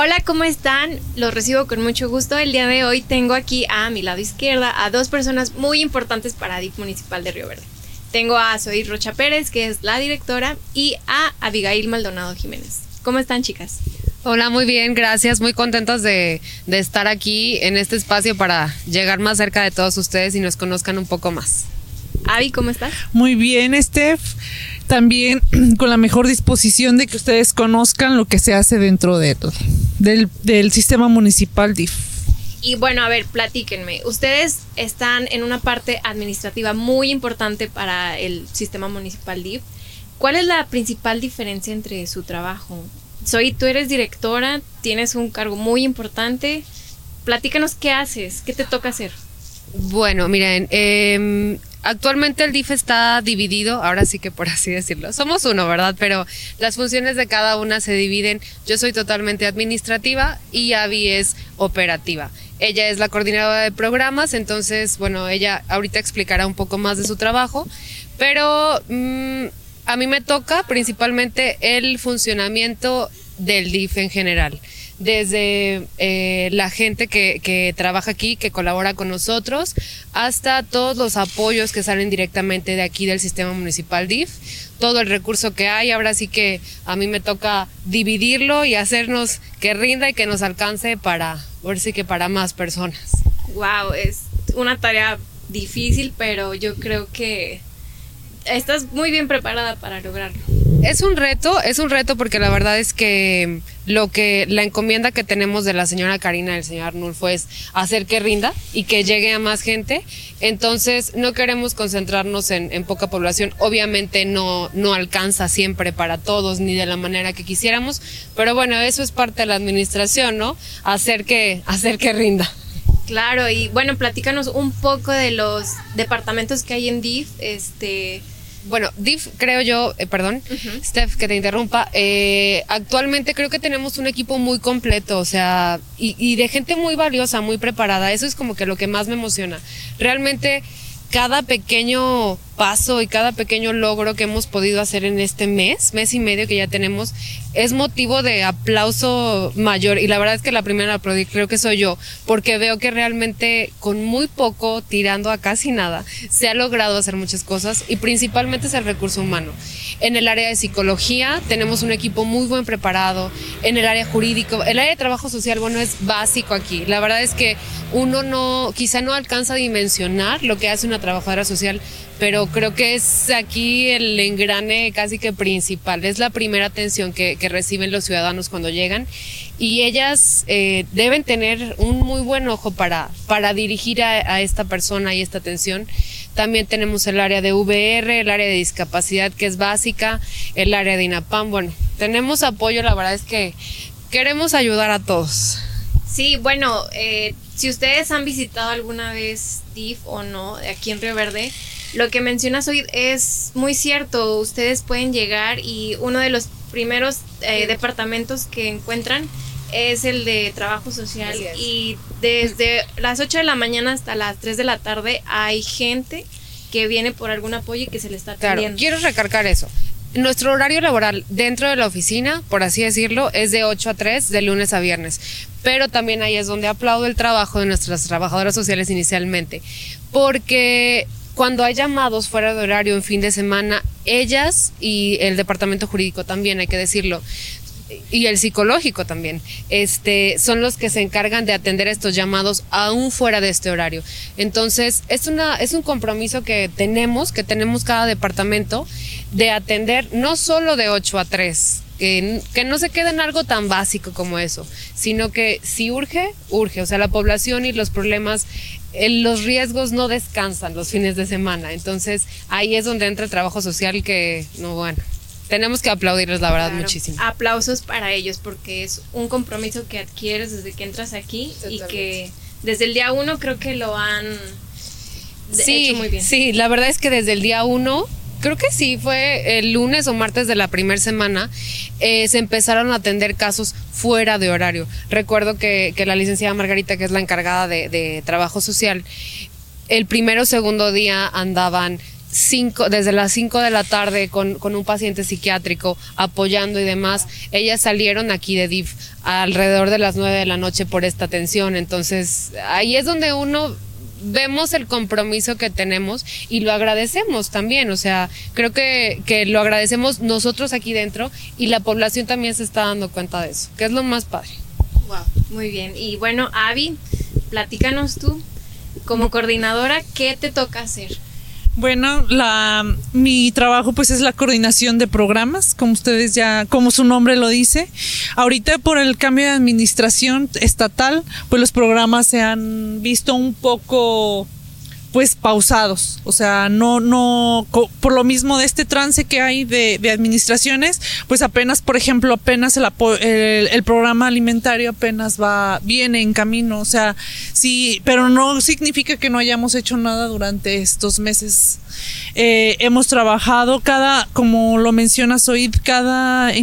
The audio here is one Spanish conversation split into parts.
Hola, ¿cómo están? Los recibo con mucho gusto. El día de hoy tengo aquí a mi lado izquierda a dos personas muy importantes para DIF Municipal de Río Verde. Tengo a Zoe Rocha Pérez, que es la directora, y a Abigail Maldonado Jiménez. ¿Cómo están, chicas? Hola, muy bien, gracias. Muy contentas de, de, estar aquí en este espacio para llegar más cerca de todos ustedes y nos conozcan un poco más. Avi, ¿cómo estás? Muy bien, Steph. También con la mejor disposición de que ustedes conozcan lo que se hace dentro de, del, del sistema municipal DIF. Y bueno, a ver, platíquenme. Ustedes están en una parte administrativa muy importante para el sistema municipal DIF. ¿Cuál es la principal diferencia entre su trabajo? Soy, tú eres directora, tienes un cargo muy importante. Platícanos qué haces, qué te toca hacer. Bueno, miren, eh, actualmente el DIF está dividido, ahora sí que por así decirlo. Somos uno, ¿verdad? Pero las funciones de cada una se dividen. Yo soy totalmente administrativa y Avi es operativa. Ella es la coordinadora de programas, entonces, bueno, ella ahorita explicará un poco más de su trabajo, pero mmm, a mí me toca principalmente el funcionamiento del DIF en general desde eh, la gente que, trabaja aquí, que colabora con nosotros, hasta todos los apoyos que salen directamente de aquí del sistema municipal DIF, todo el recurso que hay, ahora sí que a mí me toca dividirlo y hacernos que rinda y que nos alcance para, sí que para más personas. Wow, es una tarea difícil, pero yo creo que estás muy bien preparada para lograrlo. Es un reto, es un reto porque la verdad es que lo que la encomienda que tenemos de la señora Karina y el señor Arnulfo es hacer que rinda y que llegue a más gente. Entonces no queremos concentrarnos en, en, poca población. Obviamente no, no alcanza siempre para todos ni de la manera que quisiéramos, pero bueno, eso es parte de la administración, ¿no? Hacer que, hacer que rinda. Claro, y bueno, platícanos un poco de los departamentos que hay en DIF, este bueno, DIF, creo yo, eh, perdón, uh -huh. Steph, que te interrumpa, eh, actualmente creo que tenemos un equipo muy completo, o sea, y, y, de gente muy valiosa, muy preparada. Eso es como que lo que más me emociona. Realmente, cada pequeño paso y cada pequeño logro que hemos podido hacer en este mes, mes y medio que ya tenemos, es motivo de aplauso mayor. Y la verdad es que la primera aplaudí creo que soy yo, porque veo que realmente con muy poco, tirando a casi nada, se ha logrado hacer muchas cosas y principalmente es el recurso humano. En el área de psicología tenemos un equipo muy buen preparado, en el área jurídico, el área de trabajo social, bueno, es básico aquí. La verdad es que uno no, quizá no alcanza a dimensionar lo que hace una trabajadora social, pero creo que es aquí el engrane casi que principal. Es la primera atención que, que reciben los ciudadanos cuando llegan y ellas eh, deben tener un muy buen ojo para, para dirigir a, a, esta persona y esta atención. También tenemos el área de VR, el área de discapacidad que es básica, el área de INAPAM. Bueno, tenemos apoyo, la verdad es que queremos ayudar a todos. Sí, bueno, eh, si ustedes han visitado alguna vez DIF o no, aquí en Río Verde, lo que mencionas hoy es muy cierto. Ustedes pueden llegar y uno de los primeros eh, departamentos que encuentran es el de trabajo social y desde las 8 de la mañana hasta las 3 de la tarde hay gente que viene por algún apoyo y que se le está atendiendo. Claro, quiero recargar eso. Nuestro horario laboral dentro de la oficina, por así decirlo, es de 8 a 3 de lunes a viernes. Pero también ahí es donde aplaudo el trabajo de nuestras trabajadoras sociales inicialmente. Porque cuando hay llamados fuera de horario en fin de semana, ellas y el departamento jurídico también, hay que decirlo, y el psicológico también, este, son los que se encargan de atender estos llamados aún fuera de este horario. Entonces, es, una, es un compromiso que tenemos, que tenemos cada departamento, de atender no solo de 8 a 3, que, que, no se quede en algo tan básico como eso, sino que si urge, urge. O sea, la población y los problemas, los riesgos no descansan los fines de semana. Entonces, ahí es donde entra el trabajo social que, no, bueno, tenemos que aplaudirles, la verdad, Claro, muchísimo. Aplausos para ellos porque es un compromiso que adquieres desde que entras aquí y que desde el día uno creo que lo han Sí, hecho muy bien. sí, la verdad es que desde el día uno, creo que sí, fue el lunes o martes de la primera semana, eh, se empezaron a atender casos fuera de horario. Recuerdo que, que la licenciada Margarita, que es la encargada de, trabajo social, el primero o segundo día andaban cinco, desde las 5 de la tarde con, con, un paciente psiquiátrico apoyando y demás. Ellas salieron aquí de DIF alrededor de las 9 de la noche por esta atención. Entonces, ahí es donde uno vemos el compromiso que tenemos y lo agradecemos también. O sea, creo que, que lo agradecemos nosotros aquí dentro y la población también se está dando cuenta de eso, que es lo más padre. Wow, muy bien. Y bueno, Avi, platícanos tú, como coordinadora, ¿qué te toca hacer? Bueno, la, mi trabajo pues es la coordinación de programas, como ustedes ya, como su nombre lo dice. Ahorita por el cambio de administración estatal, pues los programas se han visto un poco pues pausados, o sea, no, no, por lo mismo de este trance que hay de, administraciones, pues apenas, por ejemplo, apenas el, el, programa alimentario apenas va, viene en camino, o sea, sí, pero no significa que no hayamos hecho nada durante estos meses. Eh, hemos trabajado cada, como lo mencionas hoy, cada,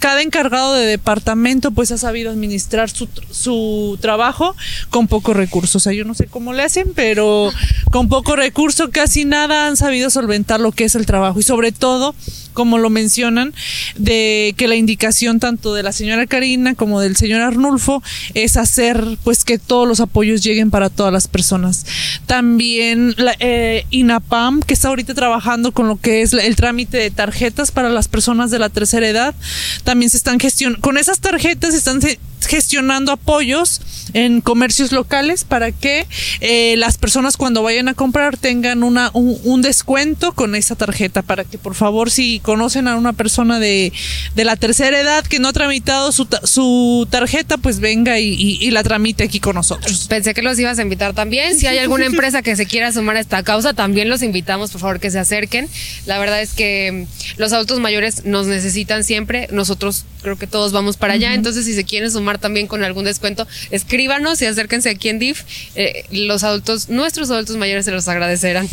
cada encargado de departamento pues ha sabido administrar su, su trabajo con pocos recursos. O sea, yo no sé cómo le hacen, pero con poco recurso casi nada han sabido solventar lo que es el trabajo y sobre todo como lo mencionan, de que la indicación tanto de la señora Karina como del señor Arnulfo es hacer pues que todos los apoyos lleguen para todas las personas. También la, eh, INAPAM, que está ahorita trabajando con lo que es el trámite de tarjetas para las personas de la tercera edad, también se están gestionando, con esas tarjetas están gestionando apoyos en comercios locales para que eh, las personas cuando vayan a comprar tengan una, un, descuento con esa tarjeta para que por favor si conocen a una persona de, de la tercera edad que no ha tramitado su, su tarjeta pues venga y, y, la tramite aquí con nosotros. Pensé que los ibas a invitar también. Si hay alguna empresa que se quiera sumar a esta causa, también los invitamos por favor que se acerquen. La verdad es que los adultos mayores nos necesitan siempre. Nosotros creo que todos vamos para allá. Entonces si se quieren sumar también con algún descuento, escríbanos y acérquense aquí en DIF. Eh, los adultos, nuestros adultos mayores se los agradecerán.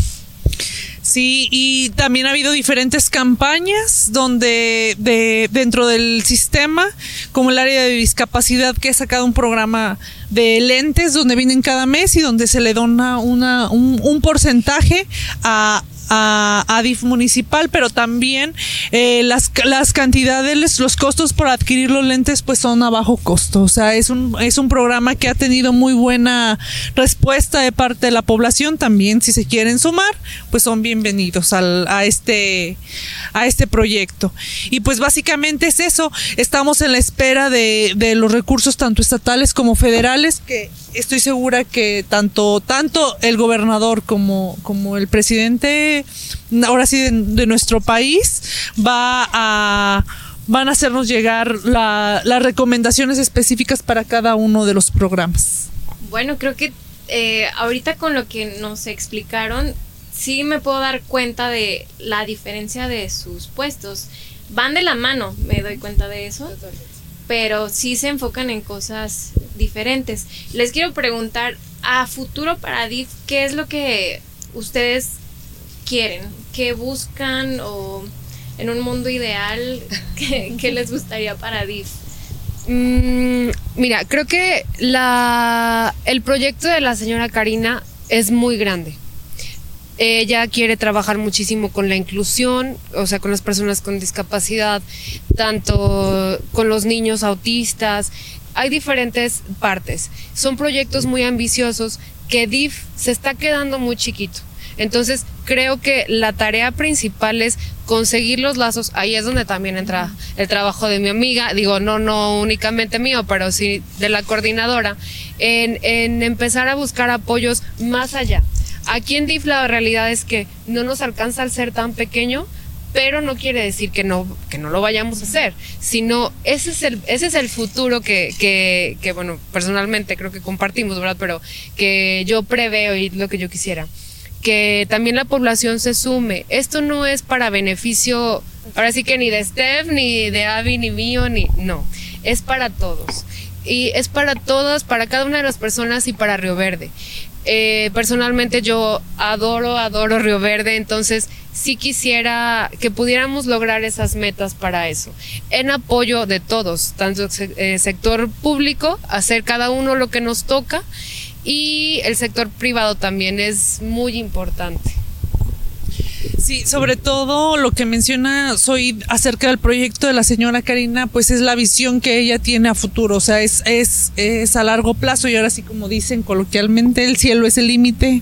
Sí, y también ha habido diferentes campañas donde de, dentro del sistema, como el área de discapacidad, que ha sacado un programa de lentes donde vienen cada mes y donde se le dona una, un, un porcentaje a, a, a DIF municipal, pero también eh, las, las cantidades, los costos por adquirir los lentes pues son a bajo costo. O sea, es un, es un programa que ha tenido muy buena respuesta de parte de la población. También si se quieren sumar, pues son bienvenidos al, a, este, a este proyecto. Y pues básicamente es eso. Estamos en la espera de, de los recursos tanto estatales como federales que estoy segura que tanto, tanto el gobernador como, como el presidente, ahora sí, de, nuestro país, va a van a hacernos llegar la, las recomendaciones específicas para cada uno de los programas. Bueno, creo que eh, ahorita con lo que nos explicaron, sí me puedo dar cuenta de la diferencia de sus puestos. Van de la mano, me doy cuenta de eso pero sí se enfocan en cosas diferentes. Les quiero preguntar, a futuro para DIF, ¿qué es lo que ustedes quieren? ¿Qué buscan o en un mundo ideal, qué, les gustaría para DIF? Mm, mira, creo que el proyecto de la señora Karina es muy grande ella quiere trabajar muchísimo con la inclusión, o sea, con las personas con discapacidad, tanto con los niños autistas. Hay diferentes partes. Son proyectos muy ambiciosos que DIF se está quedando muy chiquito. Entonces, creo que la tarea principal es conseguir los lazos. Ahí es donde también entra el trabajo de mi amiga, digo, no, no únicamente mío, pero sí de la coordinadora, en, en empezar a buscar apoyos más allá. Aquí en DIF la realidad es que no nos alcanza al ser tan pequeño, pero no quiere decir que no, que no lo vayamos a hacer, sino ese es el, ese es el futuro que, que, que, bueno, personalmente creo que compartimos, ¿verdad? Pero que yo preveo y lo que yo quisiera. Que también la población se sume. Esto no es para beneficio, ahora sí que ni de Steph, ni de Avi, ni mío, ni. No. Es para todos. Y es para todas, para cada una de las personas y para Río Verde. Eh, personalmente yo adoro, adoro Río Verde, entonces sí quisiera que pudiéramos lograr esas metas para eso, en apoyo de todos, tanto eh, sector público, hacer cada uno lo que nos toca, y el sector privado también es muy importante. Sí, sobre todo lo que menciona Soy acerca del proyecto de la señora Karina, pues es la visión que ella tiene a futuro, o sea, es, es, es a largo plazo y ahora sí como dicen coloquialmente, el cielo es el límite.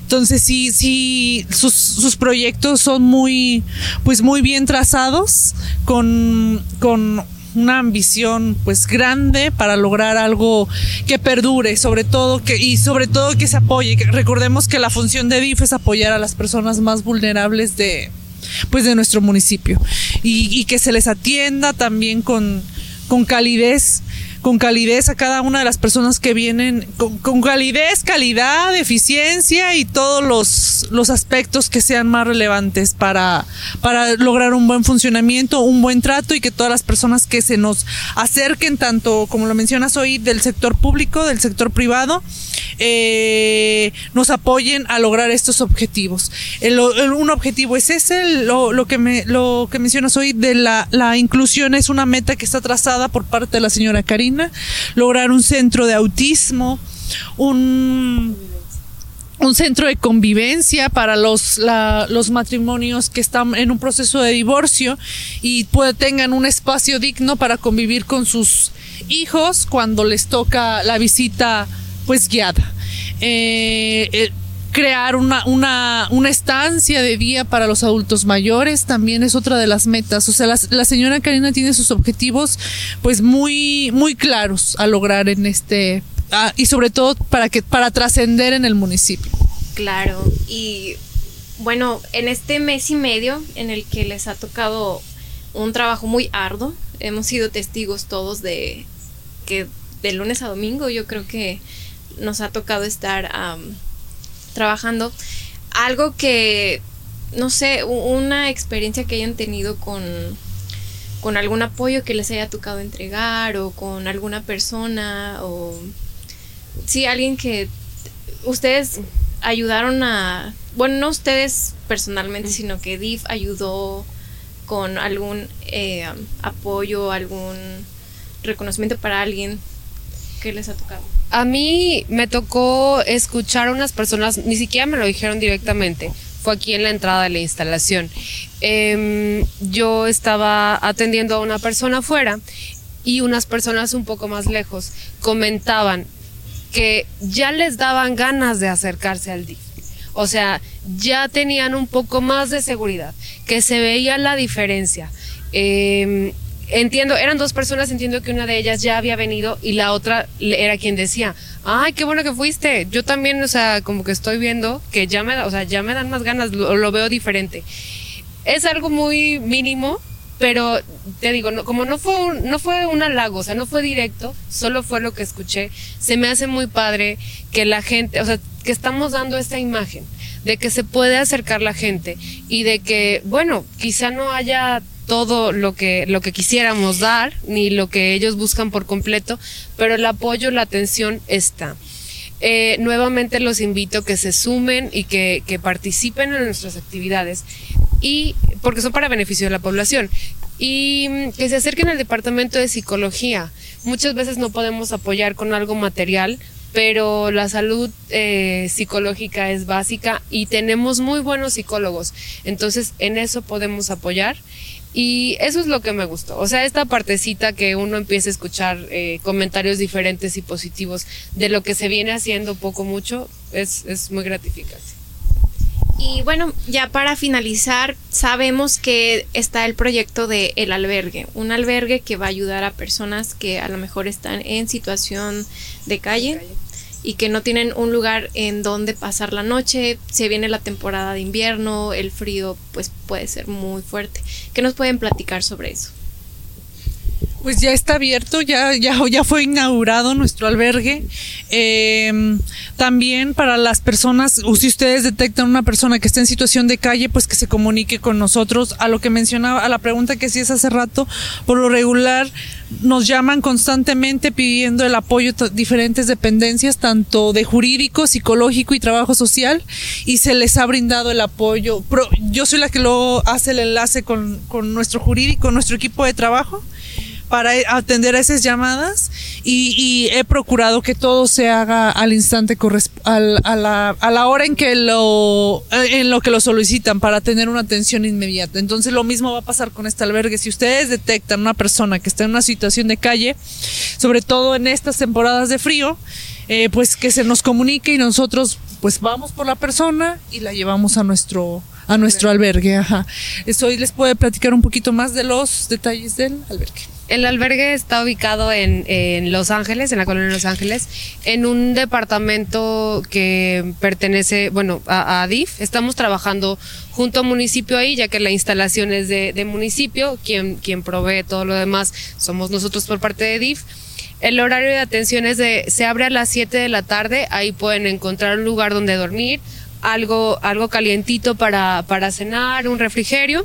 Entonces sí, sí, sus, sus proyectos son muy, pues muy bien trazados, con, con una ambición pues grande para lograr algo que perdure, sobre todo que y sobre todo que se apoye. Recordemos que la función de DIF es apoyar a las personas más vulnerables de pues de nuestro municipio y, y que se les atienda también con, con calidez con calidez a cada una de las personas que vienen, con, calidez, calidad, eficiencia y todos los, los aspectos que sean más relevantes para, para lograr un buen funcionamiento, un buen trato y que todas las personas que se nos acerquen, tanto como lo mencionas hoy, del sector público, del sector privado, eh, nos apoyen a lograr estos objetivos. un objetivo es ese, lo, que me, lo que mencionas hoy de la, la inclusión es una meta que está trazada por parte de la señora Lograr un centro de autismo, un un centro de convivencia para los, los matrimonios que están en un proceso de divorcio y tengan un espacio digno para convivir con sus hijos cuando les toca la visita pues guiada. Eh, eh, crear una, una, una, estancia de día para los adultos mayores también es otra de las metas. O sea, la, la, señora Karina tiene sus objetivos pues muy, muy claros a lograr en este, y sobre todo para que, para trascender en el municipio. Claro, y bueno, en este mes y medio en el que les ha tocado un trabajo muy arduo, hemos sido testigos todos de que de lunes a domingo yo creo que nos ha tocado estar trabajando. Algo que, no sé, una experiencia que hayan tenido con, con algún apoyo que les haya tocado entregar o con alguna persona o sí, alguien que ustedes ayudaron a, bueno, no ustedes personalmente, sino que DIF ayudó con algún eh, apoyo, algún reconocimiento para alguien que les ha tocado. A mí me tocó escuchar a unas personas, ni siquiera me lo dijeron directamente, fue aquí en la entrada de la instalación. Em, yo estaba atendiendo a una persona afuera y unas personas un poco más lejos comentaban que ya les daban ganas de acercarse al DIF. O sea, ya tenían un poco más de seguridad, que se veía la diferencia. Eh, entiendo, eran dos personas, entiendo que una de ellas ya había venido y la otra era quien decía, ay, qué bueno que fuiste. Yo también, o sea, como que estoy viendo que ya me, o sea, ya me dan más ganas, lo, lo veo diferente. Es algo muy mínimo, pero te digo, no, como no fue, un, no fue un halago, o sea, no fue directo, solo fue lo que escuché, se me hace muy padre que la gente, o sea, que estamos dando esta imagen de que se puede acercar la gente y de que, bueno, quizá no haya todo lo que, lo que quisiéramos dar, ni lo que ellos buscan por completo, pero el apoyo, la atención está. Eh, nuevamente los invito a que se sumen y que, que participen en nuestras actividades y porque son para beneficio de la población y mm, que se acerquen al departamento de psicología. Muchas veces no podemos apoyar con algo material, pero la salud eh, psicológica es básica y tenemos muy buenos psicólogos. Entonces, en eso podemos apoyar y eso es lo que me gustó. O sea, esta partecita que uno empieza a escuchar eh, comentarios diferentes y positivos de lo que se viene haciendo poco mucho, es, es muy gratificante. Y bueno, ya para finalizar, sabemos que está el proyecto de El Albergue, un albergue que va a ayudar a personas que a lo mejor están en situación de calle y que no tienen un lugar en donde pasar la noche. Se viene la temporada de invierno, el frío pues puede ser muy fuerte. ¿Qué nos pueden platicar sobre eso? Pues ya está abierto, ya, ya, ya fue inaugurado nuestro albergue. Em, también para las personas, si ustedes detectan una persona que está en situación de calle, pues que se comunique con nosotros. A lo que mencionaba, a la pregunta que hacías hace rato, por lo regular nos llaman constantemente pidiendo el apoyo de diferentes dependencias, tanto de jurídico, psicológico y trabajo social, y se les ha brindado el apoyo. Yo soy la que lo hace el enlace con, con nuestro jurídico, nuestro equipo de trabajo para atender a esas llamadas y, he procurado que todo se haga al instante a, la, a la hora en que lo en lo que lo solicitan para tener una atención inmediata. Entonces lo mismo va a pasar con este albergue. Si ustedes detectan una persona que está en una situación de calle, sobre todo en estas temporadas de frío, eh, pues que se nos comunique y nosotros pues vamos por la persona y la llevamos a nuestro a nuestro albergue. Ajá. Hoy les puede platicar un poquito más de los detalles del albergue. El albergue está ubicado en, en, Los Ángeles, en la colonia de Los Ángeles, en un departamento que pertenece, bueno, a, a. Estamos trabajando junto al municipio ahí, ya que la instalación es de, municipio, quien, quien provee todo lo demás somos nosotros por parte de DIF. El horario de atención es de, se abre a las 7 de la tarde, ahí pueden encontrar un lugar donde dormir, algo, algo calientito para, para cenar, un refrigerio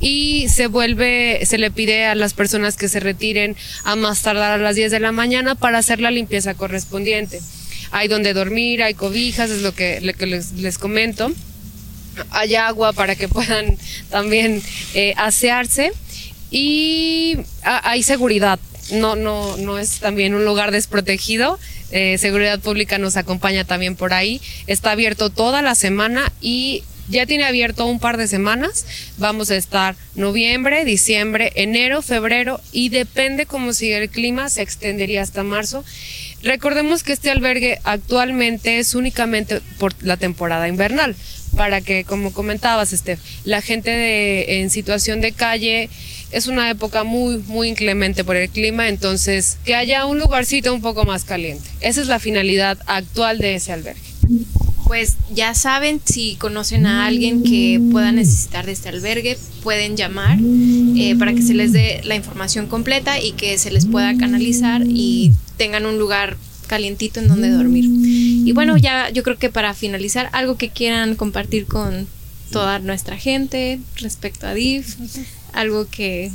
y se vuelve, se le pide a las personas que se retiren a más tardar a las 10 de la mañana para hacer la limpieza correspondiente. Hay donde dormir, hay cobijas, es lo que, les, comento. Hay agua para que puedan también eh, asearse y ah, hay seguridad no, no, no es también un lugar desprotegido. Eh, Seguridad Pública nos acompaña también por ahí. Está abierto toda la semana y ya tiene abierto un par de semanas. Vamos a estar noviembre, diciembre, enero, febrero y depende cómo sigue el clima, se extendería hasta marzo. Recordemos que este albergue actualmente es únicamente por la temporada invernal, para que, como comentabas, Steph, la gente de, en situación de calle es una época muy, muy inclemente por el clima, entonces que haya un lugarcito un poco más caliente. Esa es la finalidad actual de ese albergue. Pues ya saben, si conocen a alguien que pueda necesitar de este albergue, pueden llamar eh, para que se les dé la información completa y que se les pueda canalizar y tengan un lugar calientito en donde dormir. Y bueno, ya yo creo que para finalizar, algo que quieran compartir con toda nuestra gente respecto a DIF algo que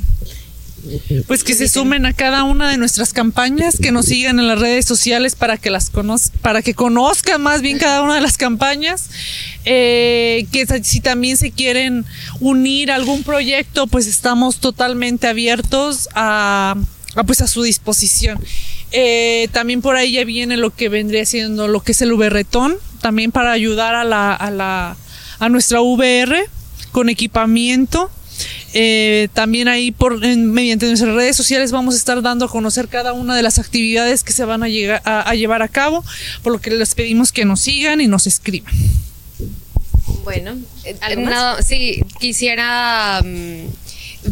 pues que se sumen a cada una de nuestras campañas, que nos sigan en las redes sociales para que las para que conozcan más bien cada una de las campañas, eh, que si también se quieren unir a algún proyecto, pues estamos totalmente abiertos a, pues a su disposición. Eh, también por ahí ya viene lo que vendría siendo lo que es el VRetón, también para ayudar a la, a la a nuestra VR con equipamiento eh, también ahí por mediante nuestras redes sociales vamos a estar dando a conocer cada una de las actividades que se van a, llegar, a, llevar a cabo, por lo que les pedimos que nos sigan y nos escriban. Bueno, eh, sí, quisiera mm,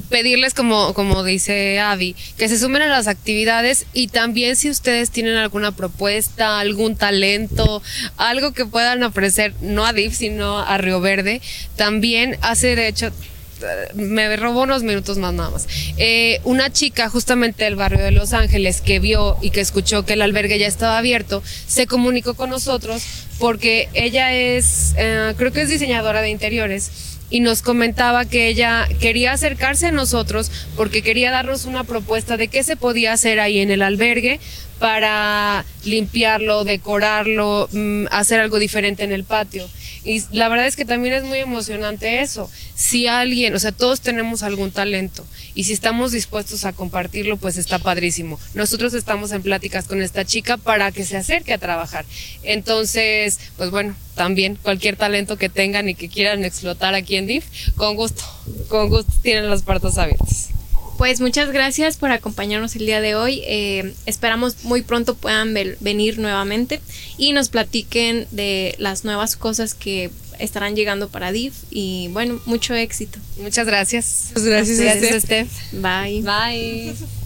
pedirles, como, como dice Avi, que se sumen a las actividades y también si ustedes tienen alguna propuesta, algún talento, algo que puedan ofrecer, no a DIF, sino a Río Verde, también hace de hecho me robó unos minutos más nada más. Eh, una chica justamente del barrio de Los Ángeles que vio y que escuchó que el albergue ya estaba abierto, se comunicó con nosotros porque ella es, eh, creo que es diseñadora de interiores y nos comentaba que ella quería acercarse a nosotros porque quería darnos una propuesta de qué se podía hacer ahí en el albergue para limpiarlo, decorarlo, mm, hacer algo diferente en el patio. Y la verdad es que también es muy emocionante eso. Si alguien, o sea, todos tenemos algún talento y si estamos dispuestos a compartirlo, pues está padrísimo. Nosotros estamos en pláticas con esta chica para que se acerque a trabajar. Entonces, pues bueno, también cualquier talento que tengan y que quieran explotar aquí en DIF, con gusto, con gusto tienen las puertas abiertas. Pues muchas gracias por acompañarnos el día de hoy. Eh, esperamos muy pronto puedan venir nuevamente y nos platiquen de las nuevas cosas que estarán llegando para DIF y bueno, mucho éxito. Muchas gracias. Muchas gracias, gracias Steph. Bye. Bye.